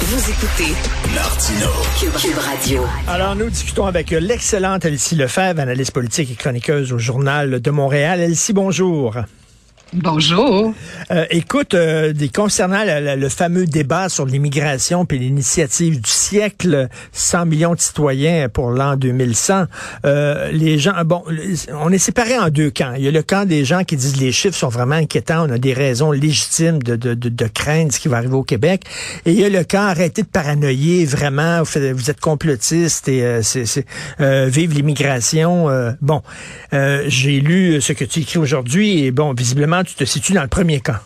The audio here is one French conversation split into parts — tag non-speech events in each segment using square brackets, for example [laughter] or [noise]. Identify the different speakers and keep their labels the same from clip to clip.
Speaker 1: Vous écoutez
Speaker 2: Martino.
Speaker 1: Cube, Radio.
Speaker 3: Alors, nous discutons avec l'excellente Elsie Lefebvre, analyste politique et chroniqueuse au Journal de Montréal. Elsie, bonjour.
Speaker 4: Bonjour.
Speaker 3: Euh, écoute, euh, des, concernant la- la- le fameux débat sur l'immigration puis l'initiative du siècle, 100 millions de citoyens pour l'an 2100, euh, les gens, bon, on est séparés en deux camps. Il y a le camp des gens qui disent les chiffres sont vraiment inquiétants, on a des raisons légitimes de, de, de, craindre ce qui va arriver au Québec. Et il y a le camp arrêtez de paranoïer, vraiment, vous, faites- vous êtes complotistes et euh, c'est, euh, vive l'immigration. euh, bon, j'ai lu ce que tu écris aujourd'hui et bon, visiblement, tu te situes dans le premier camp?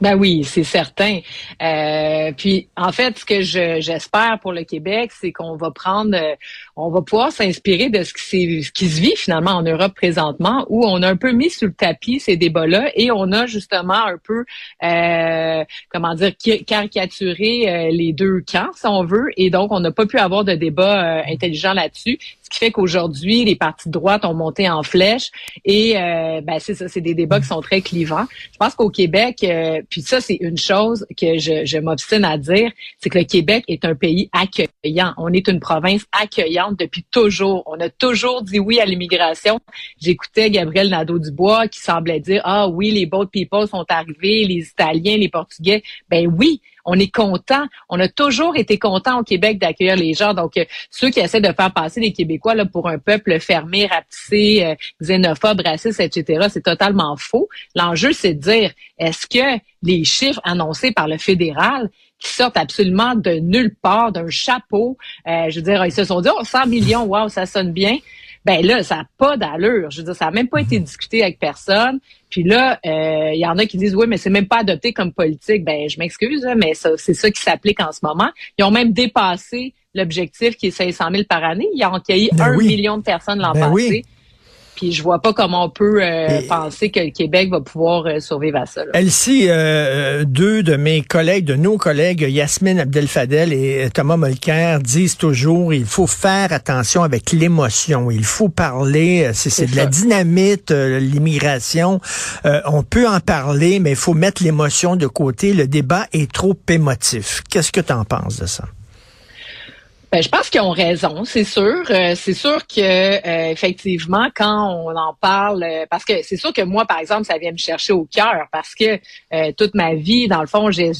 Speaker 4: Ben oui, c'est certain. Euh, puis en fait, ce que je- j'espère pour le Québec, c'est qu'on va prendre, euh, on va pouvoir s'inspirer de ce qui, se vit finalement en Europe présentement, où on a un peu mis sur le tapis ces débats-là et on a justement un peu, euh, comment dire, caricaturé les deux camps, si on veut, et donc on n'a pas pu avoir de débat intelligent là-dessus. Ce qui fait qu'aujourd'hui, les partis de droite ont monté en flèche et euh, ben c'est ça, c'est des débats qui sont très clivants. Je pense qu'au Québec, euh, puis ça c'est une chose que je, je m'obstine à dire, c'est que le Québec est un pays accueillant. On est une province accueillante depuis toujours. On a toujours dit oui à l'immigration. J'écoutais Gabriel Nadeau-Dubois qui semblait dire ah oui les boat people sont arrivés, les Italiens, les Portugais. Ben oui, on est content. On a toujours été content au Québec d'accueillir les gens. Donc, euh, ceux qui essaient de faire passer les Québécois là, pour un peuple fermé, rapetissé, euh, xénophobe, raciste, etc., c'est totalement faux. L'enjeu, c'est de dire, est-ce que les chiffres annoncés par le fédéral qui sortent absolument de nulle part, d'un chapeau, euh, je veux dire, ils se sont dit, oh, 100 millions, wow, ça sonne bien. Ben là, ça n'a pas d'allure. Je veux dire, ça n'a même pas été discuté avec personne. Puis là, euh, il y en a qui disent oui, mais c'est même pas adopté comme politique. Ben, je m'excuse, hein, mais ça, c'est ça qui s'applique en ce moment. Ils ont même dépassé l'objectif qui est 500 000 par année. Ils ont accueilli
Speaker 3: Ben
Speaker 4: un
Speaker 3: oui.
Speaker 4: million de personnes l'an
Speaker 3: Ben
Speaker 4: passé.
Speaker 3: oui.
Speaker 4: Puis je vois pas comment on peut euh, penser que le Québec va pouvoir euh, survivre à ça.
Speaker 3: Elsie, euh, deux de mes collègues, de nos collègues, Yasmine Abdel-Fadel et Thomas Molker, disent toujours il faut faire attention avec l'émotion. Il faut parler. C'est, de la dynamite, l'immigration. Euh, on peut en parler, mais il faut mettre l'émotion de côté. Le débat est trop émotif. Qu'est-ce que tu en penses de ça?
Speaker 4: Ben, je pense qu'ils ont raison, c'est sûr. Euh, c'est sûr que euh, effectivement, quand on en parle, euh, parce que c'est sûr que moi, par exemple, ça vient me chercher au cœur, parce que euh, toute ma vie, dans le fond, j'ai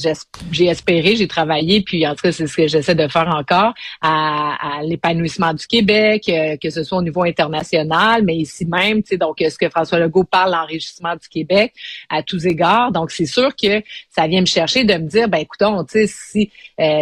Speaker 4: espéré, j'ai travaillé, puis en tout cas, c'est ce que j'essaie de faire encore, à, à l'épanouissement du Québec, que ce soit au niveau international, mais ici même, tu sais, donc ce que François Legault parle, l'enrichissement du Québec à tous égards. Donc, c'est sûr que ça vient me chercher de me dire, ben écoutons, tu sais, si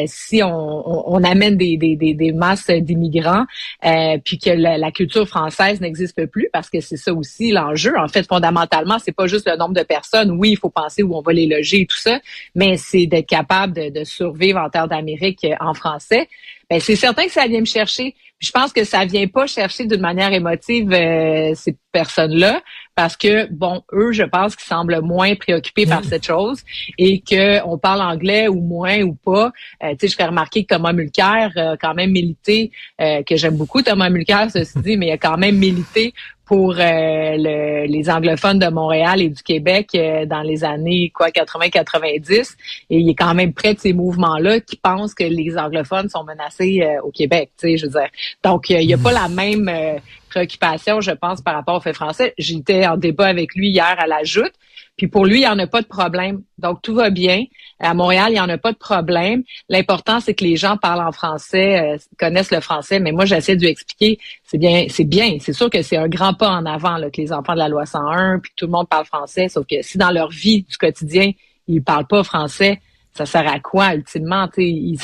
Speaker 4: si on, on, on amène des, des, des, des masses d'immigrants, euh, puis que la, la culture française n'existe plus, parce que c'est ça aussi l'enjeu. En fait, fondamentalement, c'est pas juste le nombre de personnes. Oui, il faut penser où on va les loger et tout ça, mais c'est d'être capable de, de survivre en terre d'Amérique euh, en français. Ben, c'est certain que ça vient me chercher. Je pense que ça vient pas chercher d'une manière émotive euh, ces personnes-là, parce que bon, eux, je pense qu'ils semblent moins préoccupés par cette chose et que on parle anglais ou moins ou pas. Euh, tu sais, je fais remarquer que Thomas Mulcair a quand même milité, euh, que j'aime beaucoup Thomas Mulcair, ceci dit, mais il a quand même milité pour euh, le- les anglophones de Montréal et du Québec euh, dans les années quoi 80-90 et il est quand même près de ces mouvements-là qui pensent que les anglophones sont menacés euh, au Québec, tu sais, je veux dire. Donc il n'y a pas la même euh, préoccupation, je pense, par rapport au fait français. J'étais en débat avec lui hier à la Joute. Puis pour lui, il n'y en a pas de problème. Donc, tout va bien. À Montréal, il n'y en a pas de problème. L'important, c'est que les gens parlent en français, euh, connaissent le français. Mais moi, j'essaie de lui expliquer, c'est bien, c'est bien. C'est sûr que c'est un grand pas en avant que les enfants de la loi 101, puis tout le monde parle français. Sauf que si dans leur vie du quotidien, ils ne parlent pas français, ça sert à quoi ultimement? Ils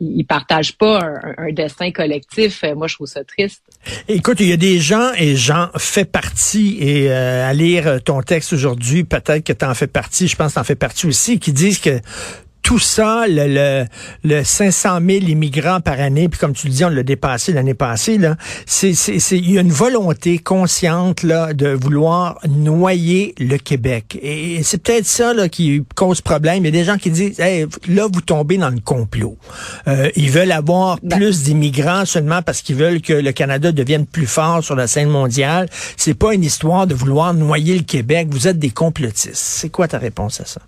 Speaker 4: ils partagent pas un, destin collectif. Euh, moi, je trouve ça triste.
Speaker 3: Écoute, il y a des gens et Jean fait partie et euh, à lire ton texte aujourd'hui, peut-être que tu en fais partie. Je pense que tu en fais partie aussi, qui disent que tout ça, le, le, le 500 000 immigrants par année, puis comme tu le dis, on l'a dépassé l'année passée, là, c'est, il y a une volonté consciente là, de vouloir noyer le Québec. Et c'est peut-être ça là, qui cause problème. Il y a des gens qui disent, hey, là, vous tombez dans le complot. Euh, ils veulent avoir ben plus d'immigrants seulement parce qu'ils veulent que le Canada devienne plus fort sur la scène mondiale. C'est pas une histoire de vouloir noyer le Québec. Vous êtes des complotistes. C'est quoi ta réponse à ça?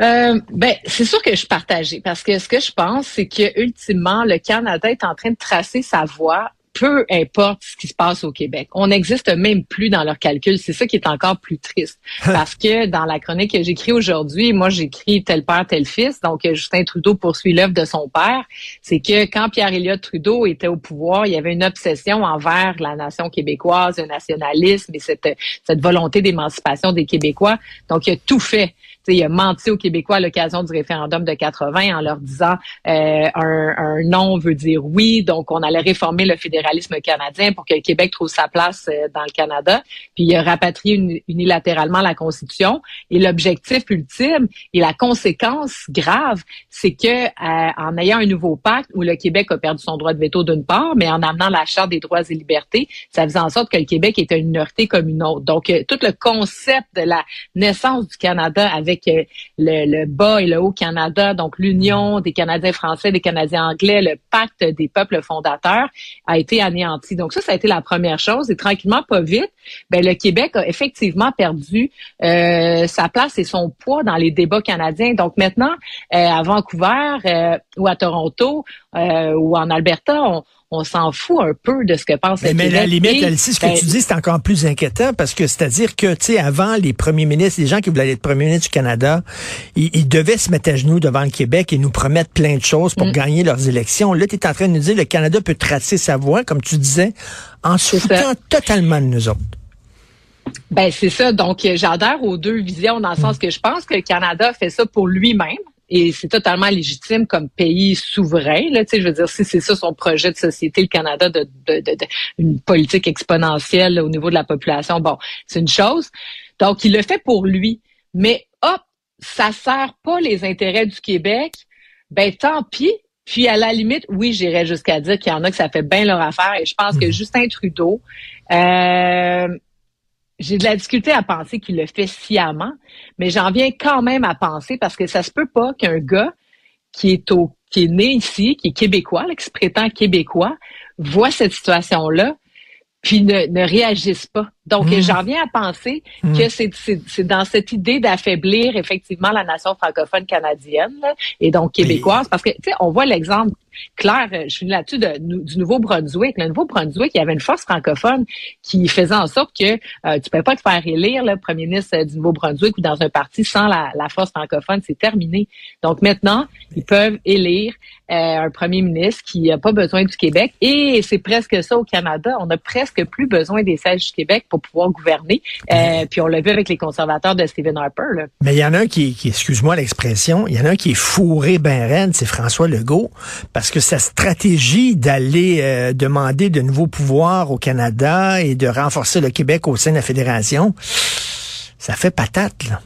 Speaker 4: Euh, ben, c'est sûr que je partageais parce que ce que je pense, c'est que ultimement, le Canada est en train de tracer sa voie peu importe ce qui se passe au Québec. On n'existe même plus dans leurs calculs. C'est ça qui est encore plus triste. [laughs] Parce que dans la chronique que j'écris aujourd'hui, moi, j'écris tel père, tel fils. Donc, Justin Trudeau poursuit l'œuvre de son père. C'est que quand pierre Elliott Trudeau était au pouvoir, il y avait une obsession envers la nation québécoise, un nationalisme et cette, cette volonté d'émancipation des Québécois. Donc, il a tout fait il a menti aux Québécois à l'occasion du référendum de 80 en leur disant euh, un, un, non veut dire oui, donc on allait réformer le fédéralisme canadien pour que le Québec trouve sa place euh, dans le Canada. Puis il a rapatrié unilatéralement la Constitution. Et l'objectif ultime et la conséquence grave, c'est que euh, en ayant un nouveau pacte où le Québec a perdu son droit de veto d'une part, mais en amenant la Charte des droits et libertés, ça faisait en sorte que le Québec était une minorité comme une autre. Donc tout le concept de la naissance du Canada avec le, le, bas et le haut Canada, donc l'union des Canadiens français, des Canadiens anglais, le pacte des peuples fondateurs a été anéanti. Donc ça, ça a été la première chose. Et tranquillement, pas vite, ben le Québec a effectivement perdu euh, sa place et son poids dans les débats canadiens. Donc maintenant, euh, à Vancouver euh, ou à Toronto ou en Alberta, on, on s'en fout un peu de ce que pense
Speaker 3: mais, mais la limite, Alice, ce que ben, tu dis, c'est encore plus inquiétant parce que c'est-à-dire que, tu sais, avant, les premiers ministres, les gens qui voulaient être premiers ministres du Canada, ils, devaient se mettre à genoux devant le Québec et nous promettre plein de choses pour mm. gagner leurs élections. Là, tu es en train de nous dire que le Canada peut tracer sa voie, comme tu disais, en se foutant totalement de nous autres.
Speaker 4: Ben c'est ça. Donc j'adhère aux deux visions dans le sens mm. que je pense que le Canada fait ça pour lui-même et c'est totalement légitime comme pays souverain. Là, je veux dire, si c'est ça son projet de société, le Canada, de, de, de, une politique exponentielle au niveau de la population, bon, c'est une chose. Donc, il le fait pour lui. Mais hop, ça sert pas les intérêts du Québec. Ben tant pis. Puis à la limite, oui, j'irais jusqu'à dire qu'il y en a que ça fait bien leur affaire. Et je pense que mmh. Justin Trudeau, euh, j'ai de la difficulté à penser qu'il le fait sciemment, mais j'en viens quand même à penser parce que ça se peut pas qu'un gars qui est au qui est né ici, qui est québécois, qui se prétend québécois, voit cette situation-là, puis ne réagisse pas. Donc, mmh. j'en viens à penser mmh. que c'est dans cette idée d'affaiblir effectivement la nation francophone canadienne et donc québécoise, parce que, tu sais, on voit l'exemple clair, je suis là-dessus du Nouveau-Brunswick. Le Nouveau-Brunswick, il y avait une force francophone qui faisait en sorte que euh, tu peux pas te faire élire le premier ministre du Nouveau-Brunswick ou dans un parti sans la, la force francophone. C'est terminé. Donc maintenant, ils peuvent élire euh, un premier ministre qui n'a pas besoin du Québec. Et c'est presque ça au Canada. On a presque plus besoin des sièges du Québec pour pouvoir gouverner. Euh, puis on l'a vu avec les conservateurs de Stephen Harper. Là.
Speaker 3: Mais il y en a un qui, qui excuse-moi l'expression, il y en a un qui est fourré ben c'est François Legault, parce que sa stratégie d'aller euh, demander de nouveaux pouvoirs au Canada et de renforcer le Québec au sein de la fédération, ça fait patate, là.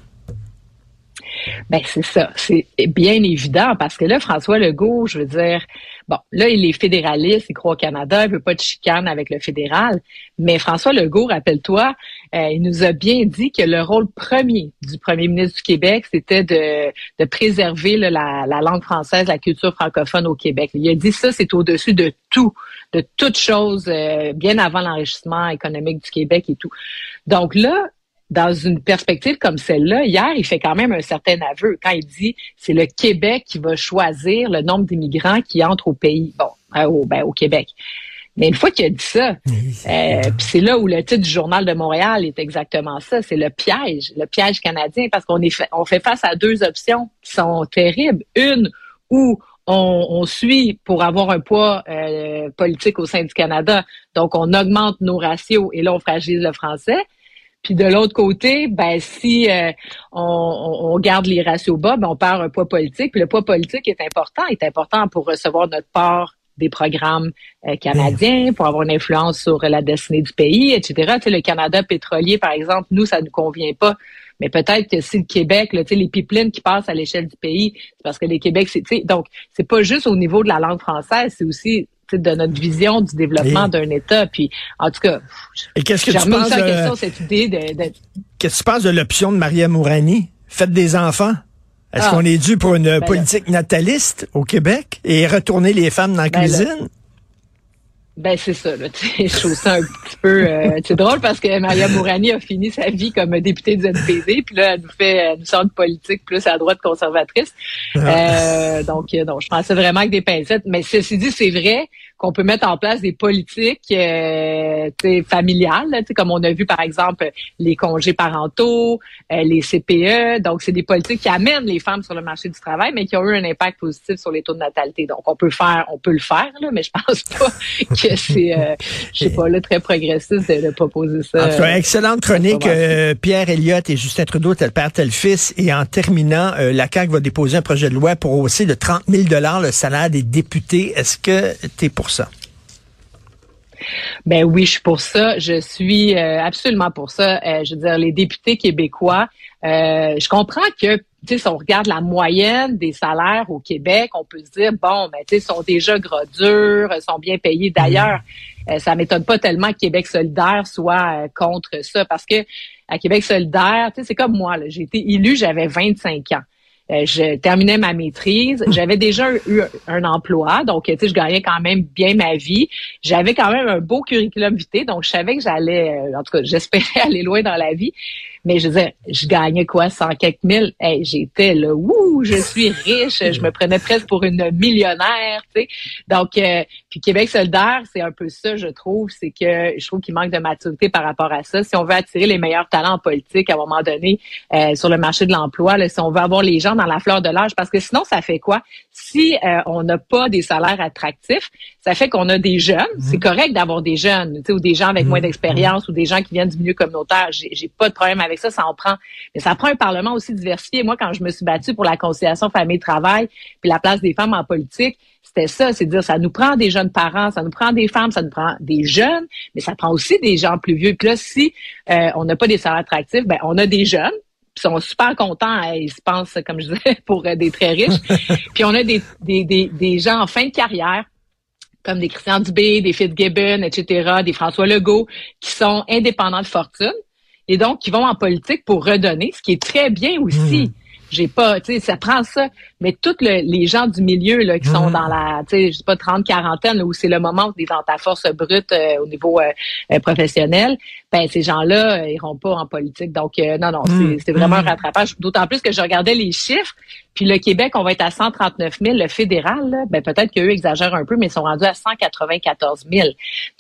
Speaker 4: Ben c'est ça, c'est bien évident parce que là François Legault, je veux dire, bon, là il est fédéraliste, il croit au Canada, il veut pas de chicane avec le fédéral, mais François Legault, rappelle-toi, euh, il nous a bien dit que le rôle premier du premier ministre du Québec, c'était de, de préserver la, la, langue française, la culture francophone au Québec. Il a dit ça, c'est au-dessus de tout, de toute chose, euh, bien avant l'enrichissement économique du Québec et tout. Donc là, dans une perspective comme celle-là, hier, il fait quand même un certain aveu quand il dit c'est le Québec qui va choisir le nombre d'immigrants qui entrent au pays, bon, euh, au, ben, au Québec. Mais une fois qu'il a dit ça, euh, puis c'est là où le titre du journal de Montréal est exactement ça, c'est le piège, le piège canadien, parce qu'on est fait, on fait face à deux options qui sont terribles. Une où on, suit pour avoir un poids euh, politique au sein du Canada, donc on augmente nos ratios et là on fragilise le français. Puis de l'autre côté, ben si euh, on, garde les ratios bas, ben on perd un poids politique. Puis le poids politique est important, est important pour recevoir notre part des programmes euh, canadiens, pour avoir une influence sur la destinée du pays, etc. Tu sais, le Canada pétrolier, par exemple, nous, ça ne nous convient pas. Mais peut-être que si le Québec, là, les pipelines qui passent à l'échelle du pays, c'est parce que les Québec, c'est donc c'est pas juste au niveau de la langue française, c'est aussi de notre vision du développement d'un État. Puis, en tout cas,
Speaker 3: Et qu'est-ce que tu penses
Speaker 4: de... cette idée de...
Speaker 3: Qu'est-ce que tu penses de l'option de Maria Mourani? Faites des enfants. Est-ce ah. qu'on est dû pour une ben politique nataliste au Québec et retourner les femmes dans la ben cuisine?
Speaker 4: Ben c'est ça, là, [laughs] je trouve ça un petit peu euh, c'est drôle parce que Maria Mourani a fini sa vie comme députée du NPD, puis là elle nous fait elle nous sort de politique plus à droite conservatrice. Ah. Euh, donc euh, non, je pensais vraiment avec des pincettes, mais ceci dit c'est vrai qu'on peut mettre en place des politiques euh, familiales, comme on a vu par exemple les congés parentaux, euh, les CPE. Donc, c'est des politiques qui amènent les femmes sur le marché du travail, mais qui ont eu un impact positif sur les taux de natalité. Donc, on peut faire, on peut le faire, là, mais je pense pas [laughs] que c'est, euh, je sais pas, là, très progressiste de, proposer ça.
Speaker 3: En tout cas, excellente chronique. Euh, Pierre Elliott et Justin Trudeau, tel père, tel fils. Et en terminant, la CAQ va déposer un projet de loi pour hausser de 30 000 le salaire des députés. Est-ce que tu es pour ça?
Speaker 4: Ben oui, je suis pour ça. Je suis euh, absolument pour ça. Euh, je veux dire, les députés québécois, euh, je comprends que si on regarde la moyenne des salaires au Québec, on peut se dire, bon, ben, tu sais, sont déjà gras durs, sont bien payés. D'ailleurs, ça ça m'étonne pas tellement que Québec solidaire soit contre ça, parce que à Québec solidaire, tu sais, c'est comme moi, j'ai été élu, j'avais 25 ans. Euh, je terminais ma maîtrise. J'avais déjà eu un emploi, donc tu sais, je gagnais quand même bien ma vie. J'avais quand même un beau curriculum vitae, donc je savais que j'allais, euh, en tout cas, [laughs] j'espérais aller loin dans la vie. Mais je disais, je gagnais quoi, cent quelques mille? Hey, j'étais là, ouh, je suis riche, je me prenais presque pour une millionnaire, tu sais. Donc, euh, puis Québec solidaire, c'est un peu ça, je trouve, c'est que je trouve qu'il manque de maturité par rapport à ça. Si on veut attirer les meilleurs talents en politique à un moment donné euh, sur le marché de l'emploi, si on veut avoir les gens dans la fleur de l'âge, parce que sinon, ça fait quoi? Si euh, on n'a pas des salaires attractifs, ça fait qu'on a des jeunes. C'est mhm. correct d'avoir des jeunes, tu sais, ou des gens avec moins mhm. d'expérience, ou des gens qui viennent du milieu communautaire. J'ai pas de problème avec avec ça, ça en prend. Mais ça prend un Parlement aussi diversifié. Moi, quand je me suis battue pour la conciliation famille-travail, puis la place des femmes en politique, c'était ça, c'est dire ça nous prend des jeunes parents, ça nous prend des femmes, ça nous prend des jeunes, mais ça prend aussi des gens plus vieux. Puis là, si euh, on n'a pas des salaires attractifs, ben on a des jeunes qui sont super contents, ils se pensent, comme je disais, [laughs] pour euh, des très riches. [laughs] puis on a des, des, des, des gens en fin de carrière comme des Christian Dubé, des Fitzgibbon, etc., des François Legault, qui sont indépendants de fortune, et donc qui vont en politique pour redonner, ce qui est très bien aussi. Hmm. J'ai pas, tu sais, ça prend ça. Mais tous les gens du milieu là, qui sont hmm. dans la, tu sais, je sais pas, 30, quarantaine, où c'est le moment où tu es dans ta force brute euh, au niveau euh, euh, professionnel, ben ces gens-là iront pas en politique. Donc, non, non, c'est hmm. vraiment un rattrapage. D'autant plus que je regardais les chiffres, puis le Québec, on va être à 139 000. Le fédéral, là, ben peut-être qu'eux exagèrent un peu, mais ils sont rendus à 194 000.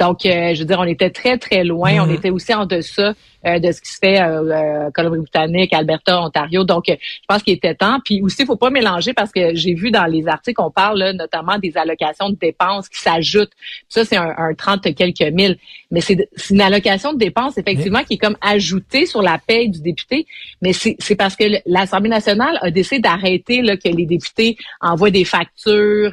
Speaker 4: Donc, je veux dire, on était très, très loin. On était aussi en deçà euh, de ce qui se fait euh, euh, Colombie-Britannique, Alberta, Ontario. Donc, je pense qu'il était temps. Puis aussi, il faut pas mélanger parce que j'ai vu dans les articles, on parle là, notamment des allocations de dépenses qui s'ajoutent. Ça, c'est un, un 30 quelques mille. Mais c'est une allocation de dépenses, effectivement, qui est comme ajoutée sur la paie du député. Mais c'est parce que l'Assemblée nationale a décidé d'arrêter que les députés envoient des factures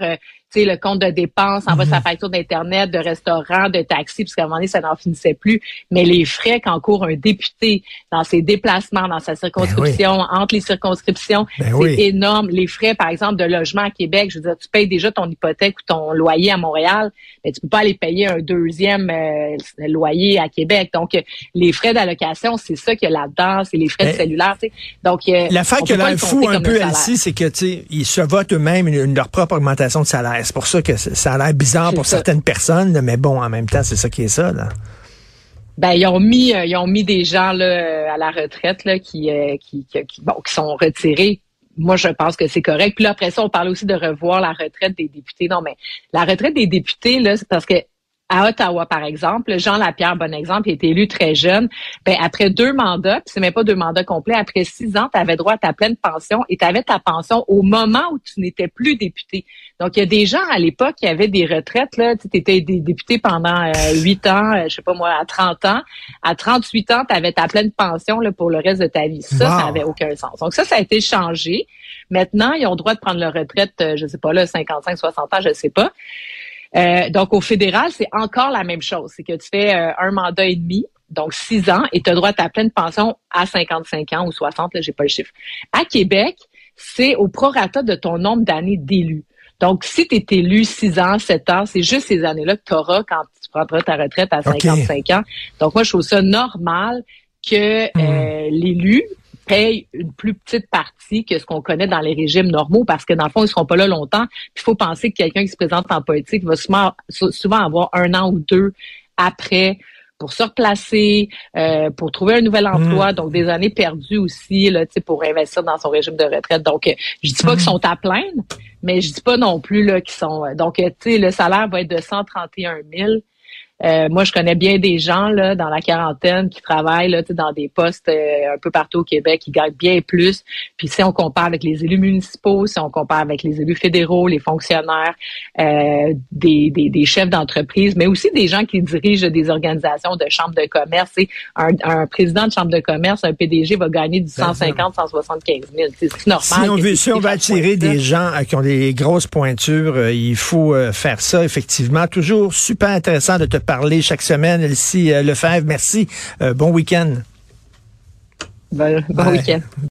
Speaker 4: sais, le compte de dépenses, envoie sa mhm. facture d'Internet, de restaurant, de taxi, puisqu'à un moment donné, ça n'en finissait plus. Mais les frais qu'encourt un député dans ses déplacements, dans sa circonscription, ben entre les circonscriptions, ben c'est énorme. Les frais, par exemple, de logement à Québec, je veux dire, tu payes déjà ton hypothèque ou ton loyer à Montréal, mais tu peux pas aller payer un deuxième euh, loyer à Québec. Donc, les frais d'allocation, c'est ça qu'il y a là-dedans, c'est les frais de ben, cellulaire. Tu sais. Donc,
Speaker 3: euh, l'affaire que l'on fou un peu, Elsie, c'est que tu sais, ils se votent eux-mêmes leur propre augmentation de salaire. C'est pour ça que ça a l'air bizarre pour certaines personnes, mais bon, en même temps, c'est ça qui est ça. Là.
Speaker 4: Ben, ils ont mis, euh, ils ont mis des gens là, à la retraite là, qui, euh, qui, qui, bon, qui sont retirés moi, je pense que c'est correct. Puis là, après ça, on parle aussi de revoir la retraite des députés. Non, mais la retraite des députés, là, c'est parce que à Ottawa, par exemple, Jean Lapierre, bon exemple, il a été élu très jeune. Ben, après deux mandats, puis c'est même pas deux mandats complets, après six ans, tu avais droit à ta pleine pension et tu avais ta pension au moment où tu n'étais plus député. Donc, il y a des gens à l'époque qui avaient des retraites, là, tu étais député pendant euh, huit ans, euh, je sais pas moi, à 30 ans. À 38 ans, tu avais ta pleine pension là, pour le reste de ta vie. Ça, ça n'avait aucun sens. Donc, ça, ça a été changé. Maintenant, ils ont le droit de prendre leur retraite, euh, je sais pas, là, 55, 60 ans, je sais pas. Euh, donc, au fédéral, c'est encore la même chose. C'est que tu fais euh, un mandat et demi, donc six ans, et tu as droit à ta pleine pension à 55 ans ou 60, là, j'ai pas le chiffre. À Québec, c'est au prorata de ton nombre d'années d'élu. Donc, si tu es élu 6 ans, 7 ans, c'est juste ces années-là que tu auras quand tu prendras ta retraite à 55 ans. Donc, moi, je trouve ça normal que hmm. l'élu une plus petite partie que ce qu'on connaît dans les régimes normaux parce que dans le fond, ils seront pas là longtemps. Il faut penser que quelqu'un qui se présente en politique va souvent, souvent avoir un an ou deux après pour se replacer, euh, pour trouver un nouvel emploi, mm. donc des années perdues aussi là, pour investir dans son régime de retraite. Donc, euh, je dis pas qu'ils mm. sont à plaindre, mais je dis pas non plus là qu'ils sont. Euh, donc, tu sais, le salaire va être de 131 000. Euh, moi, je connais bien des gens là dans la quarantaine qui travaillent là, dans des postes euh, un peu partout au Québec, qui gagnent bien plus. Puis si on compare avec les élus municipaux, si on compare avec les élus fédéraux, les fonctionnaires, euh, des, des, des, chefs d'entreprise, mais aussi des gens qui dirigent des organisations de chambres de commerce. Un, un président de chambre de commerce, un PDG va gagner du 150, 175 000. C'est normal.
Speaker 3: Si on veut, si on veut attirer des gens qui ont des grosses pointures, il faut faire ça effectivement. Toujours super intéressant de te parler chaque semaine. Elsie euh, Lefebvre, merci. Euh, bon week-end.
Speaker 4: bon week-end.